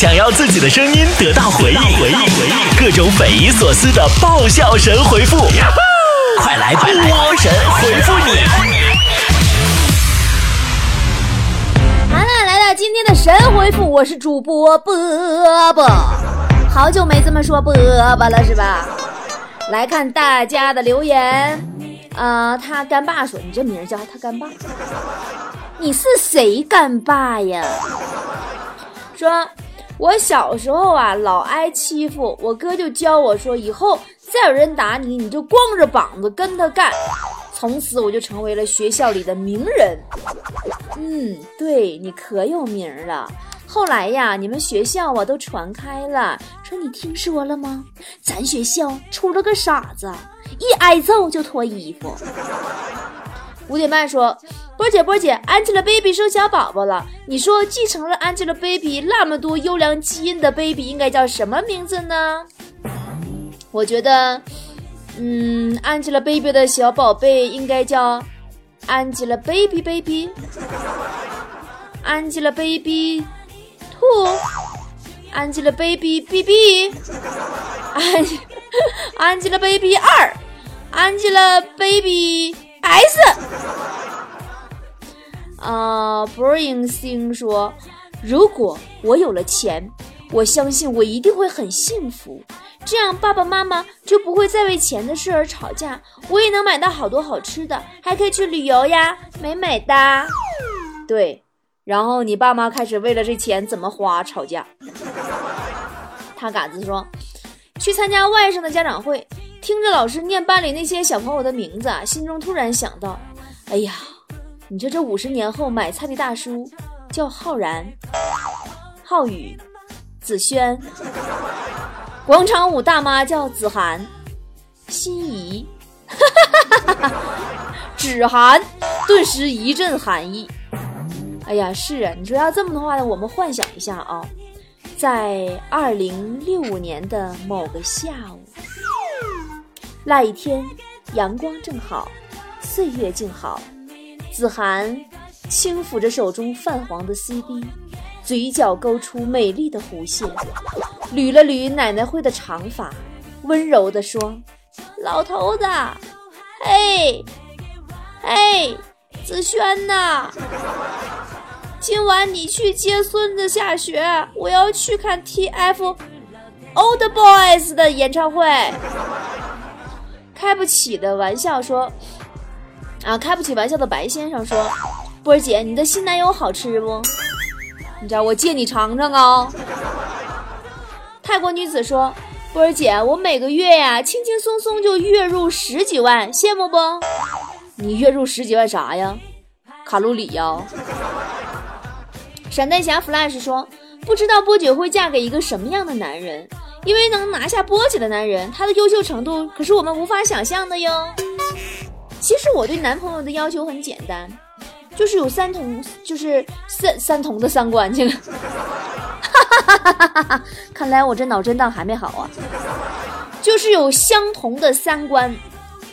想要自己的声音得到回应，回应，回应，各种匪夷所思的爆笑神回复，快来波神回复你！好了，来到今天的神回复，我是主播波波，好久没这么说波波了是吧？来看大家的留言，啊、他干爸说你这名儿叫他干爸，你是谁干爸呀？说，我小时候啊老挨欺负，我哥就教我说，以后再有人打你，你就光着膀子跟他干。从此我就成为了学校里的名人。嗯，对你可有名了。后来呀，你们学校啊都传开了，说你听说了吗？咱学校出了个傻子，一挨揍就脱衣服。五点半说，波姐波姐，Angelababy 生小宝宝了。你说继承了 Angelababy 那么多优良基因的 baby 应该叫什么名字呢？我觉得，嗯，Angelababy 的小宝贝应该叫 Angelababy baby，Angelababy two。Angelababy bb，Angelababy 二，Angelababy S。啊、b r i n 星说，如果我有了钱，我相信我一定会很幸福，这样爸爸妈妈就不会再为钱的事而吵架，我也能买到好多好吃的，还可以去旅游呀，美美的。对，然后你爸妈开始为了这钱怎么花吵架。他嘎子说，去参加外甥的家长会，听着老师念班里那些小朋友的名字啊，心中突然想到，哎呀，你说这五十年后买菜的大叔叫浩然、浩宇、子轩，广场舞大妈叫子涵、心仪，芷涵，顿时一阵寒意。哎呀，是啊，你说要这么的话呢，我们幻想一下啊，在二零六五年的某个下午，那一天阳光正好，岁月静好，子涵轻抚着手中泛黄的 CD，嘴角勾出美丽的弧线，捋了捋奶奶灰的长发，温柔地说：“老头子，嘿，嘿，子轩呐。”今晚你去接孙子下学，我要去看 TF Old Boys 的演唱会。开不起的玩笑说，啊，开不起玩笑的白先生说，波儿姐，你的新男友好吃不？你知道我借你尝尝啊。泰国女子说，波儿姐，我每个月呀，轻轻松松就月入十几万，羡慕不？你月入十几万啥呀？卡路里呀？闪电侠 Flash 说：“不知道波姐会嫁给一个什么样的男人，因为能拿下波姐的男人，他的优秀程度可是我们无法想象的哟。其实我对男朋友的要求很简单，就是有三同，就是三三同的三观去了。哈哈哈哈哈看来我这脑震荡还没好啊，就是有相同的三观，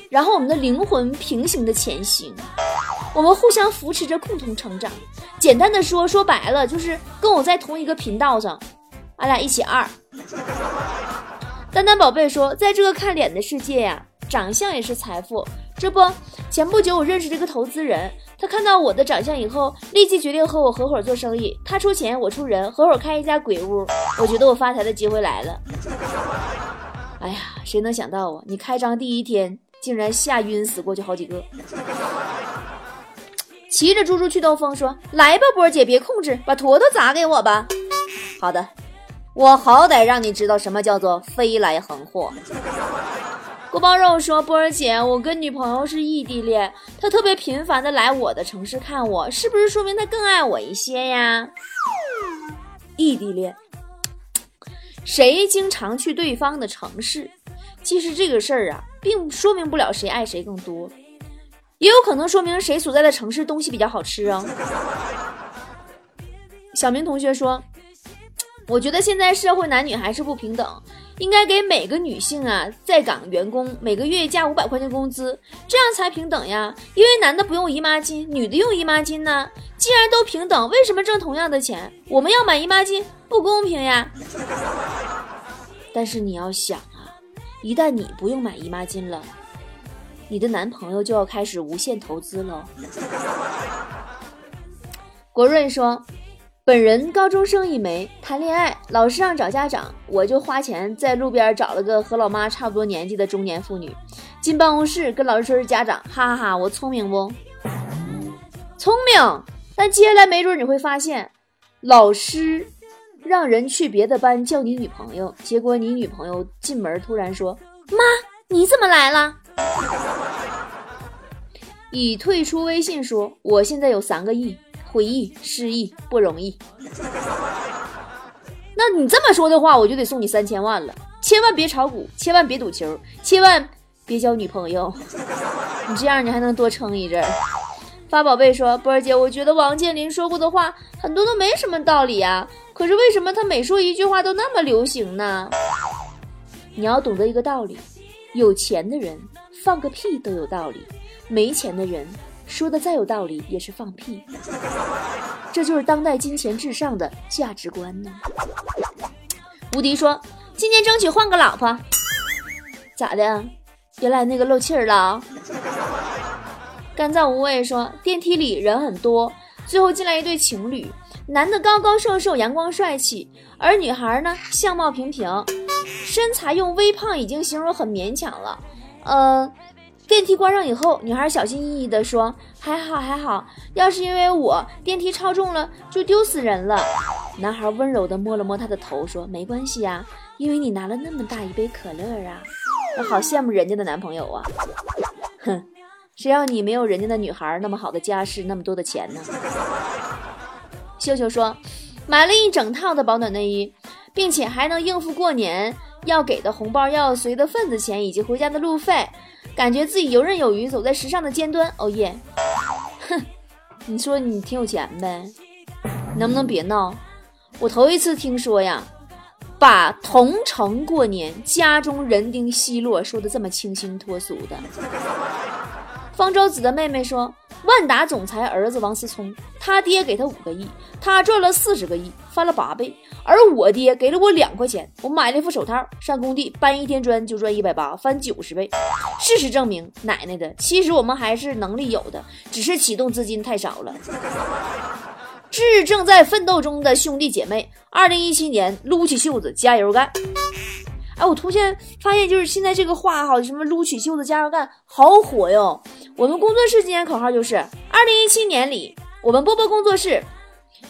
然后我们的灵魂平行的前行。”我们互相扶持着，共同成长。简单的说，说白了就是跟我在同一个频道上，俺俩一起二。丹丹宝贝说，在这个看脸的世界呀，长相也是财富。这不，前不久我认识这个投资人，他看到我的长相以后，立即决定和我合伙做生意。他出钱，我出人，合伙开一家鬼屋。我觉得我发财的机会来了。哎呀，谁能想到啊？你开张第一天，竟然吓晕死过去好几个。骑着猪猪去兜风，说：“来吧，波姐，别控制，把坨坨砸给我吧。”好的，我好歹让你知道什么叫做飞来横祸。锅包肉说：“波儿姐，我跟女朋友是异地恋，她特别频繁的来我的城市看我，是不是说明她更爱我一些呀？”异地恋，谁经常去对方的城市，其实这个事儿啊，并说明不了谁爱谁更多。也有可能说明谁所在的城市东西比较好吃啊。小明同学说：“我觉得现在社会男女还是不平等，应该给每个女性啊在岗员工每个月加五百块钱工资，这样才平等呀。因为男的不用姨妈巾，女的用姨妈巾呢，既然都平等，为什么挣同样的钱？我们要买姨妈巾，不公平呀！但是你要想啊，一旦你不用买姨妈巾了，你的男朋友就要开始无限投资喽。国瑞说。本人高中生一枚，谈恋爱，老师让找家长，我就花钱在路边找了个和老妈差不多年纪的中年妇女，进办公室跟老师说是家长，哈哈哈，我聪明不？聪明，但接下来没准你会发现，老师让人去别的班叫你女朋友，结果你女朋友进门突然说：“妈，你怎么来了？”已退出微信说：“我现在有三个亿。”回忆失忆不容易，那你这么说的话，我就得送你三千万了。千万别炒股，千万别赌球，千万别交女朋友。你这样你还能多撑一阵。发宝贝说：“波儿姐，我觉得王健林说过的话很多都没什么道理啊，可是为什么他每说一句话都那么流行呢？”你要懂得一个道理：有钱的人放个屁都有道理，没钱的人。说的再有道理也是放屁，这就是当代金钱至上的价值观呢。吴迪说：“今年争取换个老婆，咋的？原来那个漏气儿了。”干燥无味说：“电梯里人很多，最后进来一对情侣，男的高高瘦瘦、阳光帅气，而女孩呢相貌平平，身材用微胖已经形容很勉强了。呃。”电梯关上以后，女孩小心翼翼地说：“还好还好，要是因为我电梯超重了，就丢死人了。”男孩温柔地摸了摸她的头，说：“没关系呀，因为你拿了那么大一杯可乐啊，我好羡慕人家的男朋友啊。”哼，谁让你没有人家的女孩那么好的家世，那么多的钱呢？秀秀说：“买了一整套的保暖内衣，并且还能应付过年要给的红包、要随的份子钱以及回家的路费。”感觉自己游刃有余，走在时尚的尖端。哦耶！哼，你说你挺有钱呗？能不能别闹？我头一次听说呀，把同城过年、家中人丁稀落说的这么清新脱俗的。方舟子的妹妹说。万达总裁儿子王思聪，他爹给他五个亿，他赚了四十个亿，翻了八倍。而我爹给了我两块钱，我买了一副手套，上工地搬一天砖就赚一百八，翻九十倍。事实证明，奶奶的，其实我们还是能力有的，只是启动资金太少了。致正在奋斗中的兄弟姐妹，二零一七年撸起袖子加油干！哎，我突然发现，就是现在这个话哈，什么撸起袖子加油干，好火哟！我们工作室今年口号就是：二零一七年里，我们波波工作室，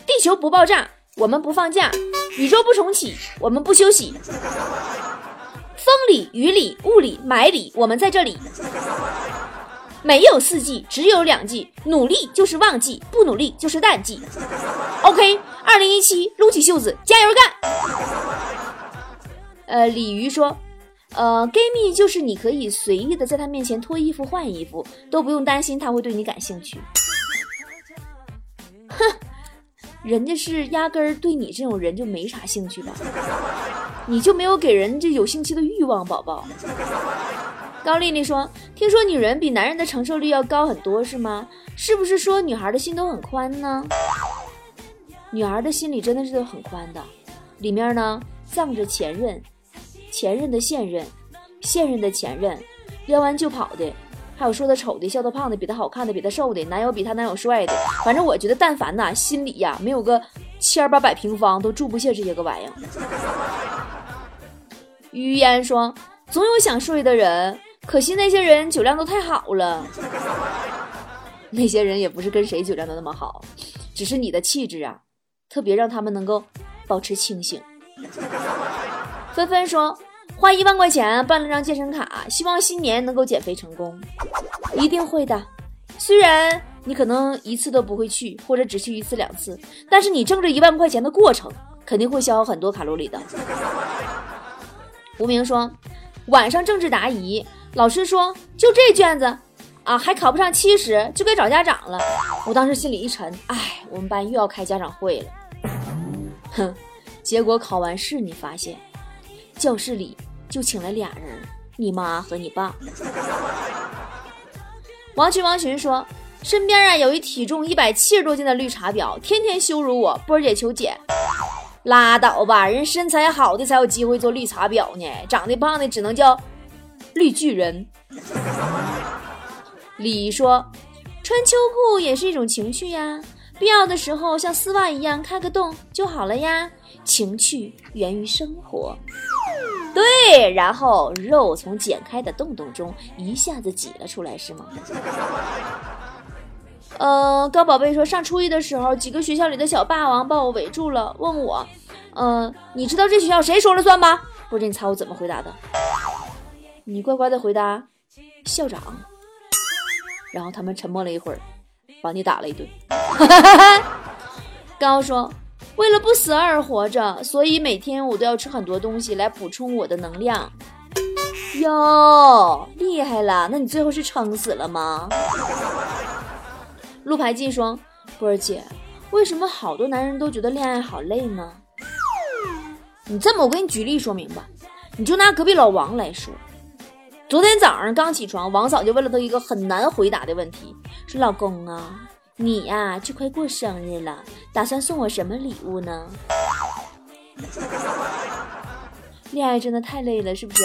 地球不爆炸，我们不放假；宇宙不重启，我们不休息。风里雨里雾里霾里，我们在这里。没有四季，只有两季，努力就是旺季，不努力就是淡季。OK，二零一七，撸起袖子加油干！呃，鲤鱼说，呃，gay 蜜就是你可以随意的在他面前脱衣服换衣服，都不用担心他会对你感兴趣。哼，人家是压根儿对你这种人就没啥兴趣吧？你就没有给人这有兴趣的欲望，宝宝。高丽丽说，听说女人比男人的承受力要高很多，是吗？是不是说女孩的心都很宽呢？女孩的心里真的是很宽的，里面呢藏着前任。前任的现任，现任的前任，撩完就跑的，还有说他丑的、笑他胖的、比他好看的、比他瘦的，男友比他男友帅的。反正我觉得，但凡呐，心里呀没有个千八百平方，都住不下这些个玩意儿。于嫣说：“总有想睡的人，可惜那些人酒量都太好了。那些人也不是跟谁酒量都那么好，只是你的气质啊，特别让他们能够保持清醒。”纷纷说。花一万块钱办了张健身卡，希望新年能够减肥成功，一定会的。虽然你可能一次都不会去，或者只去一次两次，但是你挣这一万块钱的过程肯定会消耗很多卡路里的。无名说，晚上政治答疑，老师说就这卷子啊，还考不上七十，就该找家长了。我当时心里一沉，哎，我们班又要开家长会了。哼，结果考完试，你发现教室里。就请了俩人，你妈和你爸。王群王群说：“身边啊有一体重一百七十多斤的绿茶婊，天天羞辱我。波儿姐求解，拉倒吧，人身材好的才有机会做绿茶婊呢，长得胖的只能叫绿巨人。李说，穿秋裤也是一种情趣呀，必要的时候像丝袜一样开个洞就好了呀。情趣源于生活，对，然后肉从剪开的洞洞中一下子挤了出来，是吗？呃，高宝贝说，上初一的时候，几个学校里的小霸王把我围住了，问我，呃，你知道这学校谁说了算吗？不知道你猜我怎么回答的？你乖乖的回答，校长。然后他们沉默了一会儿，把你打了一顿。高说。为了不死而活着，所以每天我都要吃很多东西来补充我的能量。哟，厉害了！那你最后是撑死了吗？陆牌记说：“波儿姐，为什么好多男人都觉得恋爱好累呢？”你这么，我给你举例说明吧。你就拿隔壁老王来说，昨天早上刚起床，王嫂就问了他一个很难回答的问题：“说老公啊。”你呀，就快过生日了，打算送我什么礼物呢？恋爱真的太累了，是不是？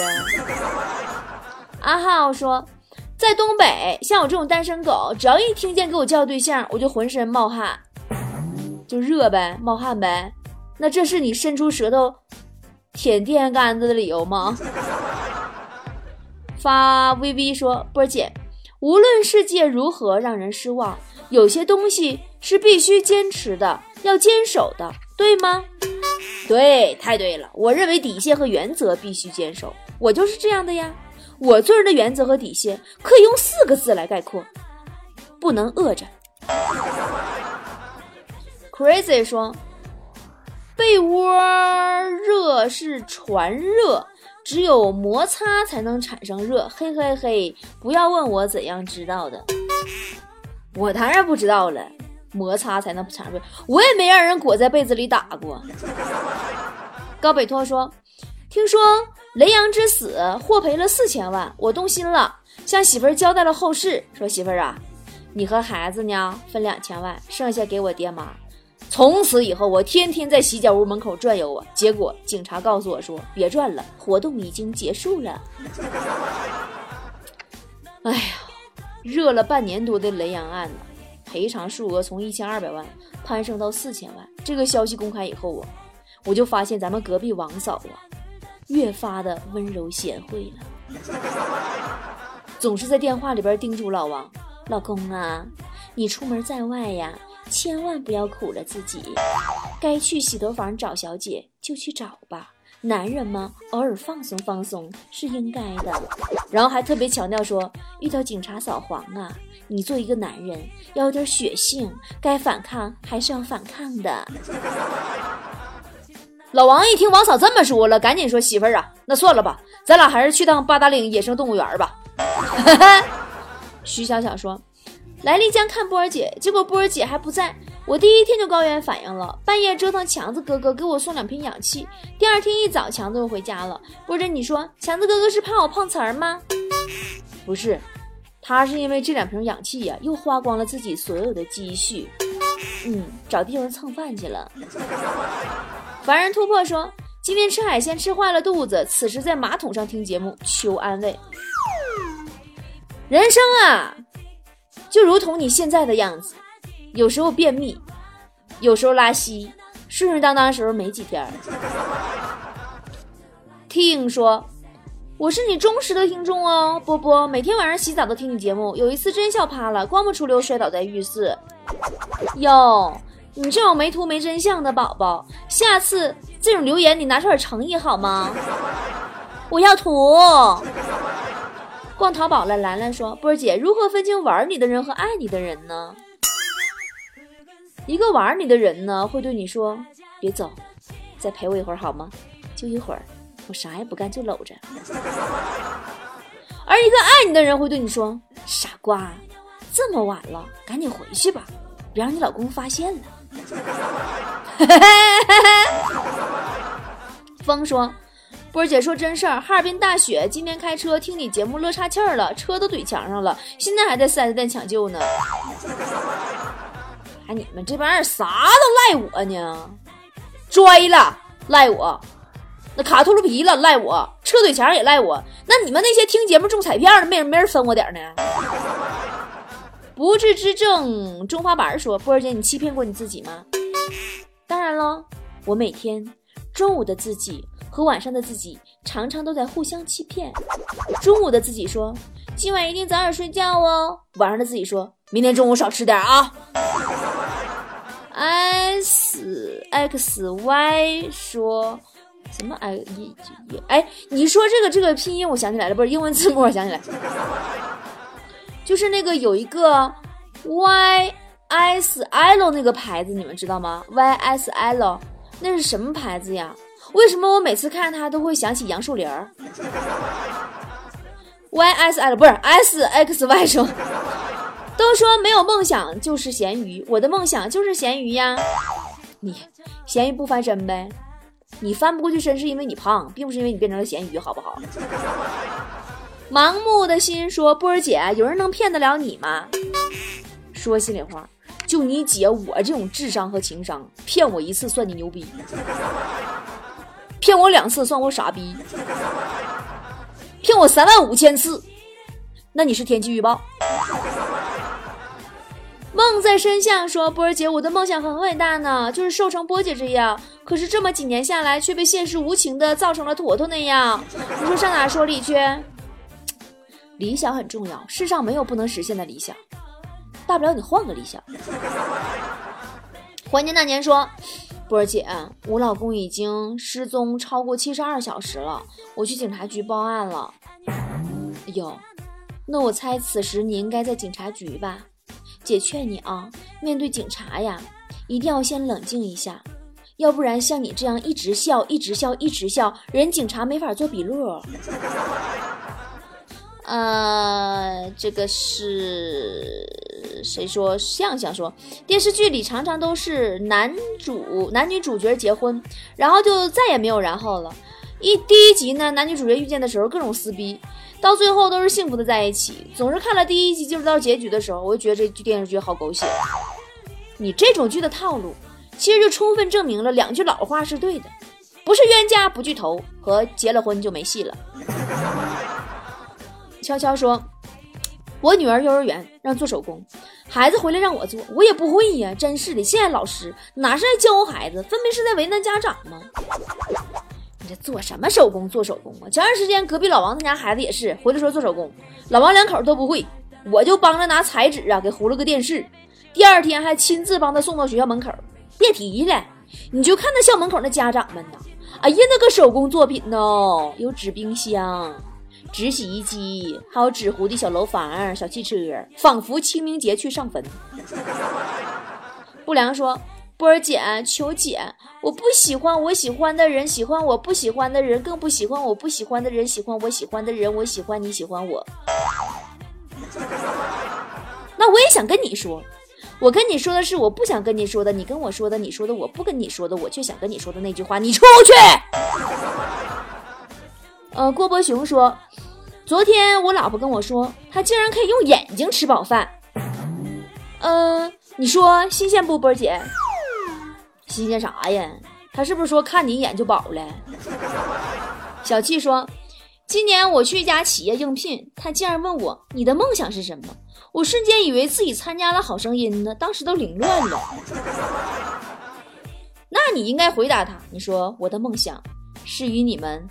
阿浩说，在东北，像我这种单身狗，只要一听见给我叫对象，我就浑身冒汗，就热呗，冒汗呗。那这是你伸出舌头舔电线杆子的理由吗？发微 v 说，波姐，无论世界如何让人失望。有些东西是必须坚持的，要坚守的，对吗？对，太对了。我认为底线和原则必须坚守，我就是这样的呀。我做人的原则和底线可以用四个字来概括：不能饿着。Crazy 说，被窝热是传热，只有摩擦才能产生热。嘿嘿嘿，不要问我怎样知道的。我当然不知道了，摩擦才能产生。我也没让人裹在被子里打过。高北托说：“听说雷阳之死获赔了四千万，我动心了，向媳妇儿交代了后事。说媳妇儿啊，你和孩子呢分两千万，剩下给我爹妈。从此以后，我天天在洗脚屋门口转悠啊。结果警察告诉我说，别转了，活动已经结束了。哎呀。”热了半年多的雷洋案呢，赔偿数额从一千二百万攀升到四千万。这个消息公开以后啊，我就发现咱们隔壁王嫂啊，越发的温柔贤惠了，总是在电话里边叮嘱老王：“老公啊，你出门在外呀，千万不要苦了自己，该去洗头房找小姐就去找吧。”男人嘛，偶尔放松放松是应该的。然后还特别强调说，遇到警察扫黄啊，你做一个男人要有点血性，该反抗还是要反抗的。老王一听王嫂这么说了，赶紧说：“媳妇儿啊，那算了吧，咱俩还是去趟八达岭野生动物园吧。”徐小小说：“来丽江看波儿姐，结果波儿姐还不在。”我第一天就高原反应了，半夜折腾强子哥哥给我送两瓶氧气。第二天一早，强子又回家了。波姐，你说强子哥哥是怕我碰瓷儿吗？不是，他是因为这两瓶氧气呀，又花光了自己所有的积蓄。嗯，找地方蹭饭去了。凡人突破说，今天吃海鲜吃坏了肚子，此时在马桶上听节目求安慰。人生啊，就如同你现在的样子。有时候便秘，有时候拉稀，顺顺当当的时候没几天。听说我是你忠实的听众哦，波波，每天晚上洗澡都听你节目。有一次真笑趴了，光不出溜摔倒在浴室。哟，你这种没图没真相的宝宝，下次这种留言你拿出点诚意好吗？我要图。逛淘宝了，兰兰说，波儿姐如何分清玩你的人和爱你的人呢？一个玩你的人呢，会对你说：“别走，再陪我一会儿好吗？就一会儿，我啥也不干，就搂着。”而一个爱你的人会对你说：“傻瓜，这么晚了，赶紧回去吧，别让你老公发现了。”风说：“波儿姐说真事儿，哈尔滨大雪，今天开车听你节目乐岔气儿了，车都怼墙上了，现在还在四 S 店抢救呢。哎，你们这帮人啥都赖我呢？摔了赖我，那卡秃噜皮了赖我，车怼墙也赖我。那你们那些听节目中彩票的，没人没人分我点呢？不治之症，中华板说：“波儿姐，你欺骗过你自己吗？”当然了，我每天中午的自己和晚上的自己常常都在互相欺骗。中午的自己说：“今晚一定早点睡觉哦。”晚上的自己说：“明天中午少吃点啊。” S X Y 说什么？哎，一哎，你说这个这个拼音我想起来了，不是英文字母我想起来，就是那个有一个 Y S L 那个牌子，你们知道吗？Y S L 那是什么牌子呀？为什么我每次看它都会想起杨树林？Y S L 不是 S X Y 说。都说没有梦想就是咸鱼，我的梦想就是咸鱼呀！你咸鱼不翻身呗？你翻不过去身是因为你胖，并不是因为你变成了咸鱼，好不好？盲目的心说：“波儿姐，有人能骗得了你吗？”说心里话，就你姐我这种智商和情商，骗我一次算你牛逼，骗我两次算我傻逼，骗我三万五千次，那你是天气预报。梦在深巷说：“波儿姐，我的梦想很伟大呢，就是瘦成波姐这样。可是这么几年下来，却被现实无情的造成了坨坨那样。你说上哪说理去？理想很重要，世上没有不能实现的理想，大不了你换个理想。”怀念那年说：“波儿姐，我老公已经失踪超过七十二小时了，我去警察局报案了。哎呦，那我猜此时你应该在警察局吧？”姐劝你啊，面对警察呀，一定要先冷静一下，要不然像你这样一直笑、一直笑、一直笑，人警察没法做笔录。呃，这个是谁说？向向说，电视剧里常常都是男主男女主角结婚，然后就再也没有然后了。一第一集呢，男女主角遇见的时候各种撕逼。到最后都是幸福的在一起，总是看了第一集就知道结局的时候，我就觉得这剧电视剧好狗血。你这种剧的套路，其实就充分证明了两句老话是对的：不是冤家不聚头，和结了婚就没戏了。悄悄说，我女儿幼儿园让做手工，孩子回来让我做，我也不会呀，真是的。现在老师哪是在教孩子，分明是在为难家长吗？你这做什么手工？做手工啊！前段时间隔壁老王他家孩子也是回来说做手工，老王两口都不会，我就帮着拿彩纸啊给糊了个电视，第二天还亲自帮他送到学校门口。别提了，你就看那校门口那家长们呐，哎呀那个手工作品呢，有纸冰箱、纸洗衣机，还有纸糊的小楼房、小汽车，仿佛清明节去上坟。不良说。波儿姐，求姐，我不喜欢我喜欢的人，喜欢我不喜欢的人，更不喜欢我不喜欢的人，喜欢我喜欢的人，我喜欢你喜欢我。那我也想跟你说，我跟你说的是我不想跟你说的，你跟我说的，你说的我不跟你说的，我却想跟你说的那句话，你出去。呃，郭伯雄说，昨天我老婆跟我说，她竟然可以用眼睛吃饱饭。嗯，你说新鲜不，波儿姐？新鲜啥呀？他是不是说看你一眼就饱了？小气说，今年我去一家企业应聘，他竟然问我你的梦想是什么？我瞬间以为自己参加了好声音呢，当时都凌乱了。那你应该回答他，你说我的梦想是与你们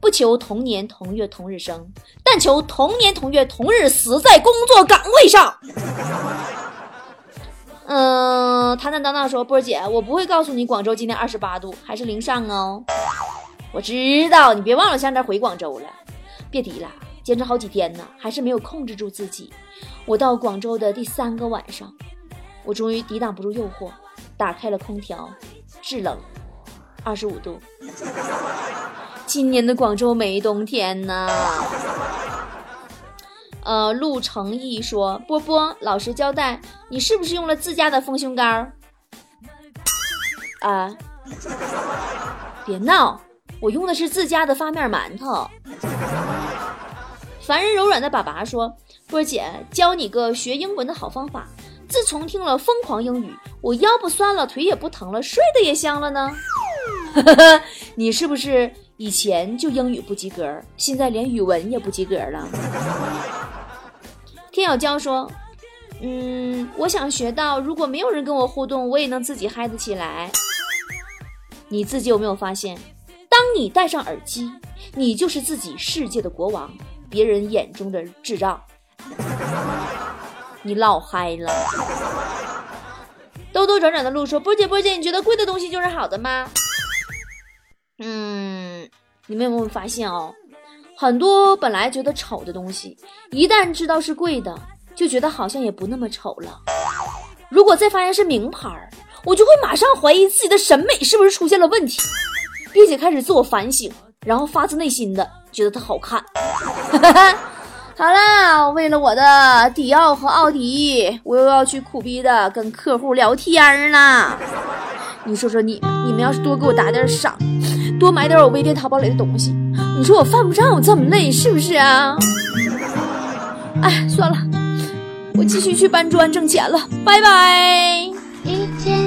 不求同年同月同日生，但求同年同月同日死在工作岗位上。嗯，坦坦荡荡说，波姐，我不会告诉你广州今天二十八度，还是零上哦。我知道，你别忘了下周回广州了。别提了，坚持好几天呢，还是没有控制住自己。我到广州的第三个晚上，我终于抵挡不住诱惑，打开了空调，制冷，二十五度。今年的广州没冬天呢。呃，陆成义说：“波波，老实交代，你是不是用了自家的丰胸膏？”啊，别闹，我用的是自家的发面馒头。凡人柔软的粑粑说：“波姐，教你个学英文的好方法。自从听了疯狂英语，我腰不酸了，腿也不疼了，睡得也香了呢。你是不是以前就英语不及格，现在连语文也不及格了？”天小娇说：“嗯，我想学到，如果没有人跟我互动，我也能自己嗨得起来。你自己有没有发现，当你戴上耳机，你就是自己世界的国王。”别人眼中的智障，你老嗨了。兜兜转转的路说：“波姐，波姐，你觉得贵的东西就是好的吗？”嗯，你们有没有发现哦？很多本来觉得丑的东西，一旦知道是贵的，就觉得好像也不那么丑了。如果再发现是名牌儿，我就会马上怀疑自己的审美是不是出现了问题，并且开始自我反省，然后发自内心的。觉得它好看，好了，为了我的迪奥和奥迪，我又要去苦逼的跟客户聊天了。你说说你，你们要是多给我打点赏，多买点我微店淘宝里的东西，你说我犯不上我这么累，是不是啊？哎，算了，我继续去搬砖挣钱了，拜拜。一天